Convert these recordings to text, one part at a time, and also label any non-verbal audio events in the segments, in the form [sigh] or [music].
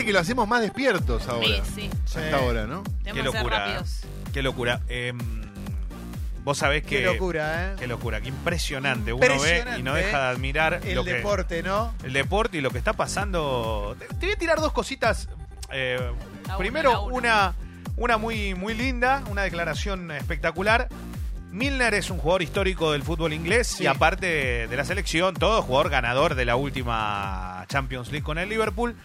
Viste que lo hacemos más despiertos ahora. Sí, sí. Hasta Sí. ahora, ¿no? Tenemos Qué que ser locura. rápidos. Qué locura. Em, vos sabés que. Qué locura, ¿eh? Qué locura, qué impresionante. Uno ve y no deja de admirar El lo que- deporte, ¿no? el deporte y lo que está pasando. Te, te voy a tirar dos cositas. eh, La una, primero, la una. una, una muy, muy linda, una declaración espectacular. Milner es un jugador histórico del fútbol inglés Sí. y aparte de la selección, todo jugador ganador de la última Champions League con el Liverpool.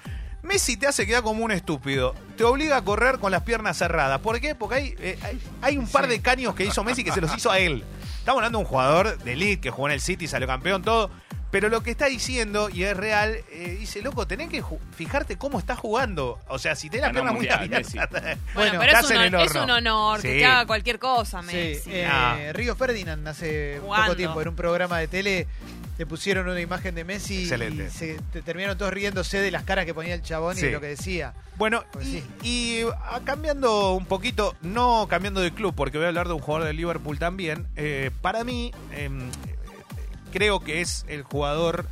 Messi te hace quedar como un estúpido. Te obliga a correr con las piernas cerradas. ¿Por qué? Porque hay, eh, hay, hay un par Sí. de caños que hizo Messi que se los hizo a él. Estamos hablando de un jugador de elite que jugó en el City, salió campeón, todo. Pero lo que está diciendo, y es real, eh, dice, loco, tenés que fijarte cómo está jugando. O sea, si tenés la pierna muy abierta. [laughs] Bueno, Bueno, pero es estás un, en el es un honor que Sí. te haga cualquier cosa, Sí, Messi. eh, Ah. Río Ferdinand hace Jugando. poco tiempo en un programa de tele le pusieron una imagen de Messi Excelente. y se te- terminaron todos riéndose de las caras que ponía el chabón y de lo que decía. Bueno, Pues y, sí. y, ah, cambiando un poquito, no cambiando de club, porque voy a hablar de un jugador de Liverpool también. eh, para mí, em, creo que es el jugador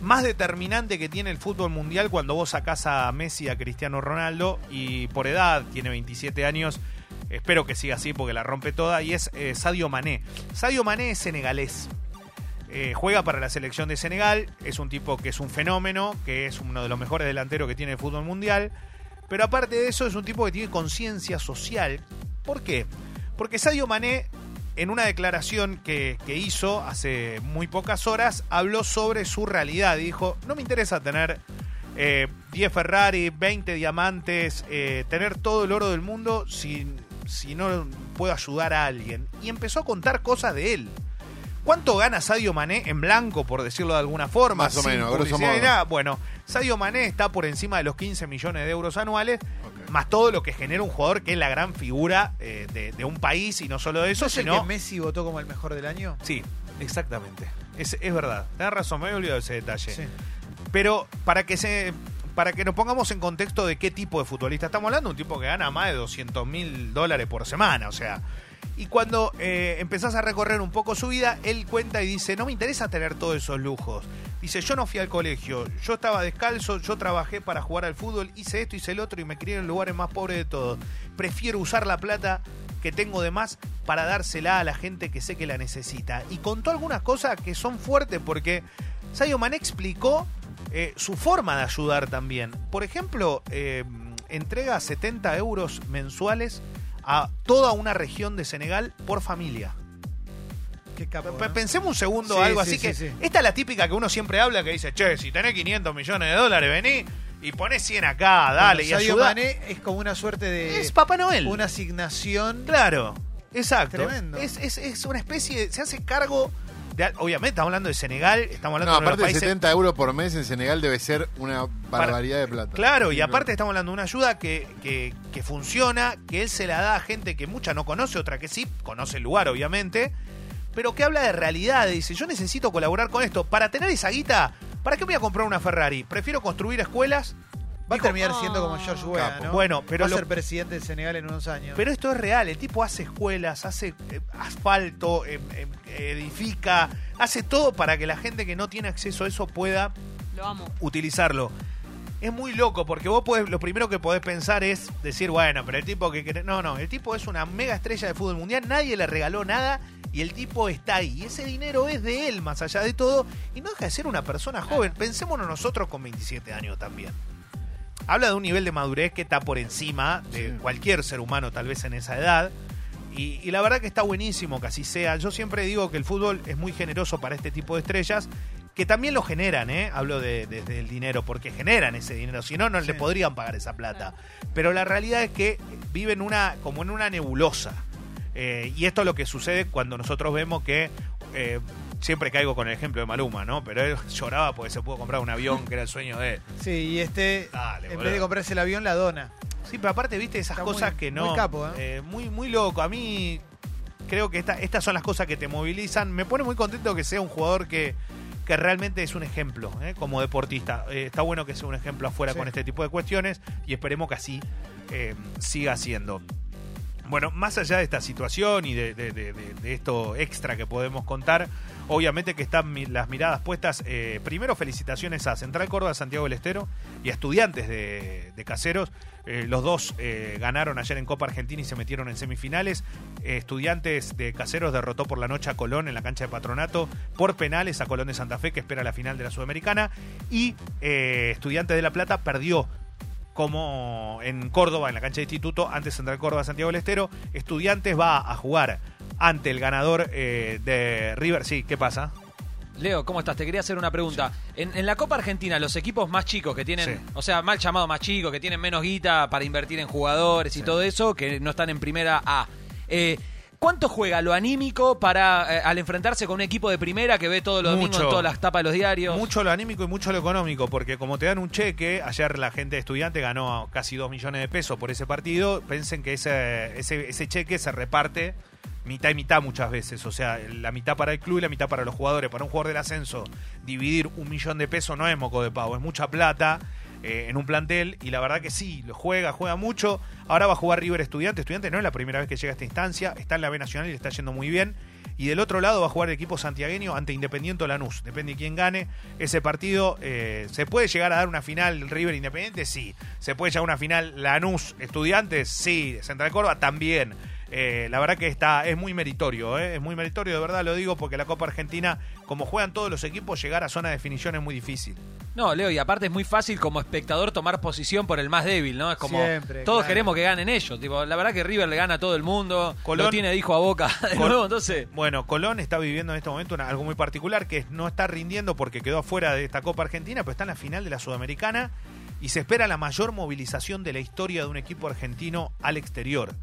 más determinante que tiene el fútbol mundial cuando vos sacás a Messi, a Cristiano Ronaldo, y por edad, tiene 27 años. Espero que siga así porque la rompe toda. Y es eh, Sadio Mané. Sadio Mané es senegalés. Eh, juega para la selección de Senegal. Es un tipo que es un fenómeno, que es uno de los mejores delanteros que tiene el fútbol mundial. Pero aparte de eso, es un tipo que tiene conciencia social. ¿Por qué? Porque Sadio Mané, en una declaración que, hizo hace muy pocas horas, habló sobre su realidad. Dijo: No me interesa tener eh, 10 Ferrari, 20 diamantes, eh, tener todo el oro del mundo si no puedo ayudar a alguien. Y empezó a contar cosas de él. ¿Cuánto gana Sadio Mané en blanco, por decirlo de alguna forma? Más o menos, grosso modo. nada? Bueno, Sadio Mané está por encima de los 15 millones de euros anuales, más todo lo que genera un jugador que es la gran figura eh, de, de un país y no solo de eso, ¿No es el sino... que Messi votó como el mejor del año? Sí, exactamente. Es, es verdad. Tenés razón, me había olvidado ese detalle. Sí. Pero para que se para que nos pongamos en contexto de qué tipo de futbolista estamos hablando, un tipo que gana más de 200 mil dólares por semana, o sea. Y cuando eh, empezás a recorrer un poco su vida, él cuenta y dice, no me interesa tener todos esos lujos. Dice, yo no fui al colegio, yo estaba descalzo, yo trabajé para jugar al fútbol, hice esto, hice el otro y me crié en lugares más pobres de todos. Prefiero usar la plata que tengo de más para dársela a la gente que sé que la necesita. Y contó algunas cosas que son fuertes porque Sayo Mané explicó eh, su forma de ayudar también. Por ejemplo, eh, entrega 70 euros mensuales a toda una región de Senegal por familia. Qué. Pensemos un segundo Sí, algo sí, así sí, que esta es la típica que uno siempre habla que dice, che, si tenés 500 millones de dólares, vení y ponés 100 acá, dale, Bueno, y ayuda. Mané es como una suerte de Es Papá Noel. una asignación. Claro, exacto. Tremendo. Es, es, es una especie de, se hace cargo de, obviamente estamos hablando de Senegal, estamos hablando No, de aparte de países 70 euros por mes en Senegal debe ser una barbaridad de plata. Claro, y aparte estamos hablando de una ayuda que, que, que funciona, que él se la da a gente que mucha no conoce, otra que sí, conoce el lugar obviamente, pero que habla de realidad, dice, yo necesito colaborar con esto, para tener esa guita, ¿para qué me voy a comprar una Ferrari? Prefiero construir escuelas. Va a terminar siendo como George Weah, Capo. ¿no? Bueno, pero Va a lo- ser presidente de Senegal en unos años. Pero esto es real, el tipo hace escuelas, hace eh, asfalto, eh, eh, edifica, hace todo para que la gente que no tiene acceso a eso pueda Lo amo. utilizarlo. Es muy loco porque vos podés, lo primero que podés pensar es decir, bueno, pero el tipo que querés- No, no, el tipo es una mega estrella de fútbol mundial, nadie le regaló nada y el tipo está ahí. Y ese dinero es de él, más allá de todo, y no deja de ser una persona joven. Pensémonos nosotros con 27 años también. Habla de un nivel de madurez que está por encima de Sí. cualquier ser humano, tal vez en esa edad. Y, y la verdad que está buenísimo que así sea. Yo siempre digo que el fútbol es muy generoso para este tipo de estrellas, que también lo generan, ¿eh? Hablo de, de- del dinero, porque generan ese dinero, si no, no Sí. le podrían pagar esa plata. Pero la realidad es que viven una, como en una nebulosa. Eh, y esto es lo que sucede cuando nosotros vemos que... eh, siempre caigo con el ejemplo de Maluma, ¿no? Pero él [laughs] lloraba porque se pudo comprar un avión, que era el sueño de él. Sí, y este, Dale, en boludo. vez de comprarse el avión, la dona. Sí, pero aparte, viste, esas Está cosas muy- que no. muy capo, ¿eh? eh, muy, muy loco. A mí creo que esta- estas son las cosas que te movilizan. Me pone muy contento que sea un jugador que, que realmente es un ejemplo ¿eh? como deportista. Eh, está bueno que sea un ejemplo afuera Sí. con este tipo de cuestiones y esperemos que así eh, siga siendo. Bueno, más allá de esta situación y de, esto extra que podemos contar, obviamente que están las miradas puestas. eh, primero, felicitaciones a Central Córdoba, Santiago del Estero y a estudiantes de, Caseros. Eh, los dos eh, ganaron ayer en Copa Argentina y se metieron en semifinales. Estudiantes de Caseros derrotó por la noche a Colón en la cancha de Patronato por penales a Colón de Santa Fe, que espera la final de la Sudamericana. Y Estudiantes de La Plata perdió como en Córdoba, en la cancha de instituto, antes Central Córdoba, Santiago del Estero. Estudiantes va a jugar ante el ganador eh, de River. Sí, ¿qué pasa? Leo, ¿cómo estás? Te quería hacer una pregunta. En, en la Copa Argentina, los equipos más chicos que tienen, Sí. o sea, mal llamado más chicos, que tienen menos guita para invertir en jugadores y Sí. todo eso, que no están en primera A. eh, ¿Cuánto juega lo anímico para eh, al enfrentarse con un equipo de primera que ve todos los domingos en todas las tapas de los diarios? Mucho lo anímico y mucho lo económico, porque como te dan un cheque, ayer la gente de estudiante ganó casi 2 millones de pesos por ese partido, pensen que ese, ese, ese cheque se reparte mitad y mitad muchas veces, o sea, la mitad para el club y la mitad para los jugadores. Para un jugador del ascenso, dividir un millón de pesos no es moco de pavo, es mucha plata eh, en un plantel y la verdad que sí, lo juega, juega mucho. Ahora va a jugar River Estudiante, Estudiante no es la primera vez que llega a esta instancia, está en la B Nacional y le está yendo muy bien. Y del otro lado va a jugar el equipo santiagueño ante Independiente o Lanús. Depende de quién gane ese partido. eh, ¿Se puede llegar a dar una final River Independiente? Sí. ¿Se puede llegar a una final Lanús Estudiantes? Sí. Central Córdoba también. Eh, la verdad que está es muy meritorio, es muy meritorio, de verdad lo digo, porque la Copa Argentina, como juegan todos los equipos, llegar a zona de definición es muy difícil. No, Leo, y aparte es muy fácil como espectador tomar posición por el más débil, ¿no? Es como Siempre, todos claro. queremos que ganen ellos. Tipo, la verdad que River le gana a todo el mundo, Colón- lo tiene de hijo a boca [laughs] de Col- nuevo, entonces Bueno, Colón está viviendo en este momento una- algo muy particular, que es no está rindiendo porque quedó afuera de esta Copa Argentina, pero está en la final de la Sudamericana y se espera la mayor movilización de la historia de un equipo argentino al exterior.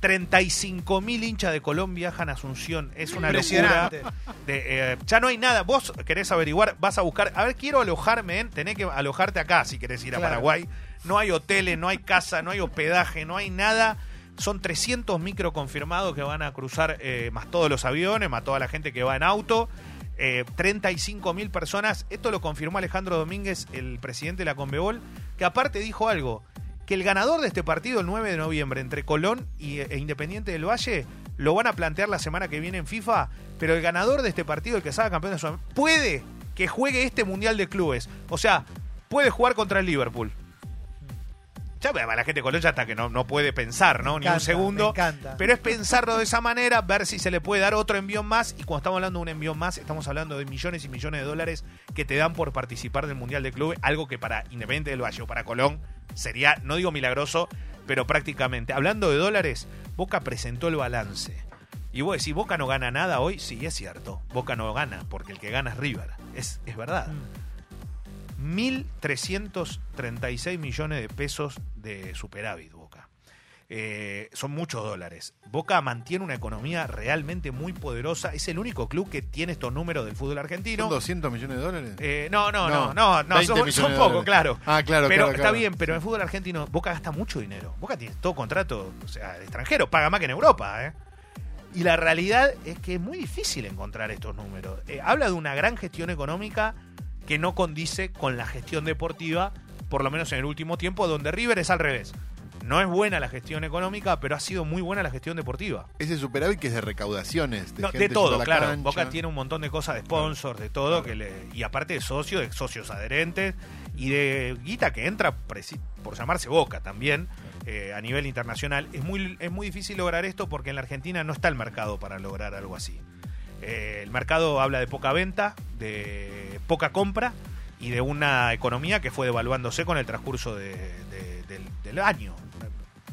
35 mil hinchas de Colón viajan a Asunción. Es una locura. De, eh, ya no hay nada. Vos querés averiguar, vas a buscar. A ver, quiero alojarme en. Tenés que alojarte acá si querés ir a Claro. Paraguay. No hay hoteles, no hay casa, no hay hospedaje, no hay nada. Son 300 micro confirmados que van a cruzar, eh, más todos los aviones, más toda la gente que va en auto. Eh, 35 mil personas. Esto lo confirmó Alejandro Domínguez, el presidente de la Conmebol, que aparte dijo algo. Que el ganador de este partido, el 9 de noviembre, entre Colón y, e Independiente del Valle, lo van a plantear la semana que viene en FIFA, pero el ganador de este partido, el que salga campeón de Sudamérica, puede que juegue este Mundial de Clubes. O sea, puede jugar contra el Liverpool. Ya la gente de Colón ya está que no, no puede pensar, ¿no? Me Ni un segundo. me encanta. Pero es pensarlo de esa manera, ver si se le puede dar otro envión más. Y cuando estamos hablando de un envión más, estamos hablando de millones y millones de dólares que te dan por participar del Mundial de Clubes. Algo que para Independiente del Valle o para Colón sería, no digo milagroso, pero prácticamente. Hablando de dólares, Boca presentó el balance. Y vos decís, Boca no gana nada hoy. Sí, es cierto. Boca no gana, porque el que gana es River. Es, es verdad. Mm. 1.336 millones de pesos de superávit, Boca. Eh, son muchos dólares. Boca mantiene una economía realmente muy poderosa. Es el único club que tiene estos números del fútbol argentino. ¿Son 200 millones de dólares? Eh, no, no, no, No, no, no, 20 son, son de poco, dólares. claro. Ah, claro, Pero claro, está claro. bien, pero en el fútbol argentino Boca gasta mucho dinero. Boca tiene todo contrato, o sea, de extranjero, paga más que en Europa, ¿eh? Y la realidad es que es muy difícil encontrar estos números. Eh, habla de una gran gestión económica que no condice con la gestión deportiva, por lo menos en el último tiempo, donde River es al revés. No es buena la gestión económica, pero ha sido muy buena la gestión deportiva. Ese superávit que es de recaudaciones. De, No, gente de yendo a todo, la claro. cancha. Boca tiene un montón de cosas de sponsors, de todo, que le, y aparte de socios, de socios adherentes, y de guita que entra por llamarse Boca también, eh, a nivel internacional. Es muy, es muy difícil lograr esto porque en la Argentina no está el mercado para lograr algo así. Eh, el mercado habla de poca venta, de poca compra y de una economía que fue devaluándose con el transcurso de- de- del, del año.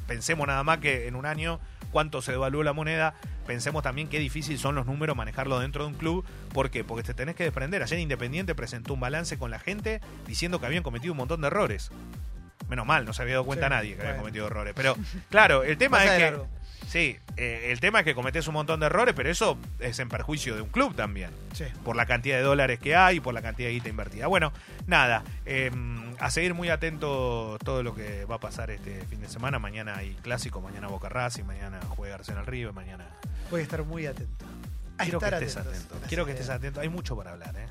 Pensemos nada más que en un año cuánto se devaluó la moneda, pensemos también qué difícil son los números manejarlo dentro de un club. ¿Por qué? Porque te tenés que desprender. Ayer Independiente presentó un balance con la gente diciendo que habían cometido un montón de errores. Menos mal, no se había dado cuenta Sí, nadie que habían bueno. cometido errores. Pero claro, el tema Pasa es que... largo. Sí, eh, el tema es que cometés un montón de errores, pero eso es en perjuicio de un club también Sí. por la cantidad de dólares que hay y por la cantidad de guita invertida. Bueno, nada, eh, a seguir muy atento todo lo que va a pasar este fin de semana. Mañana hay clásico, mañana Boca Racing, mañana juega Arsenal River, mañana... Voy a estar muy atento. A Quiero que estés atentos. atento, quiero que estés atento. Hay mucho para hablar, ¿eh?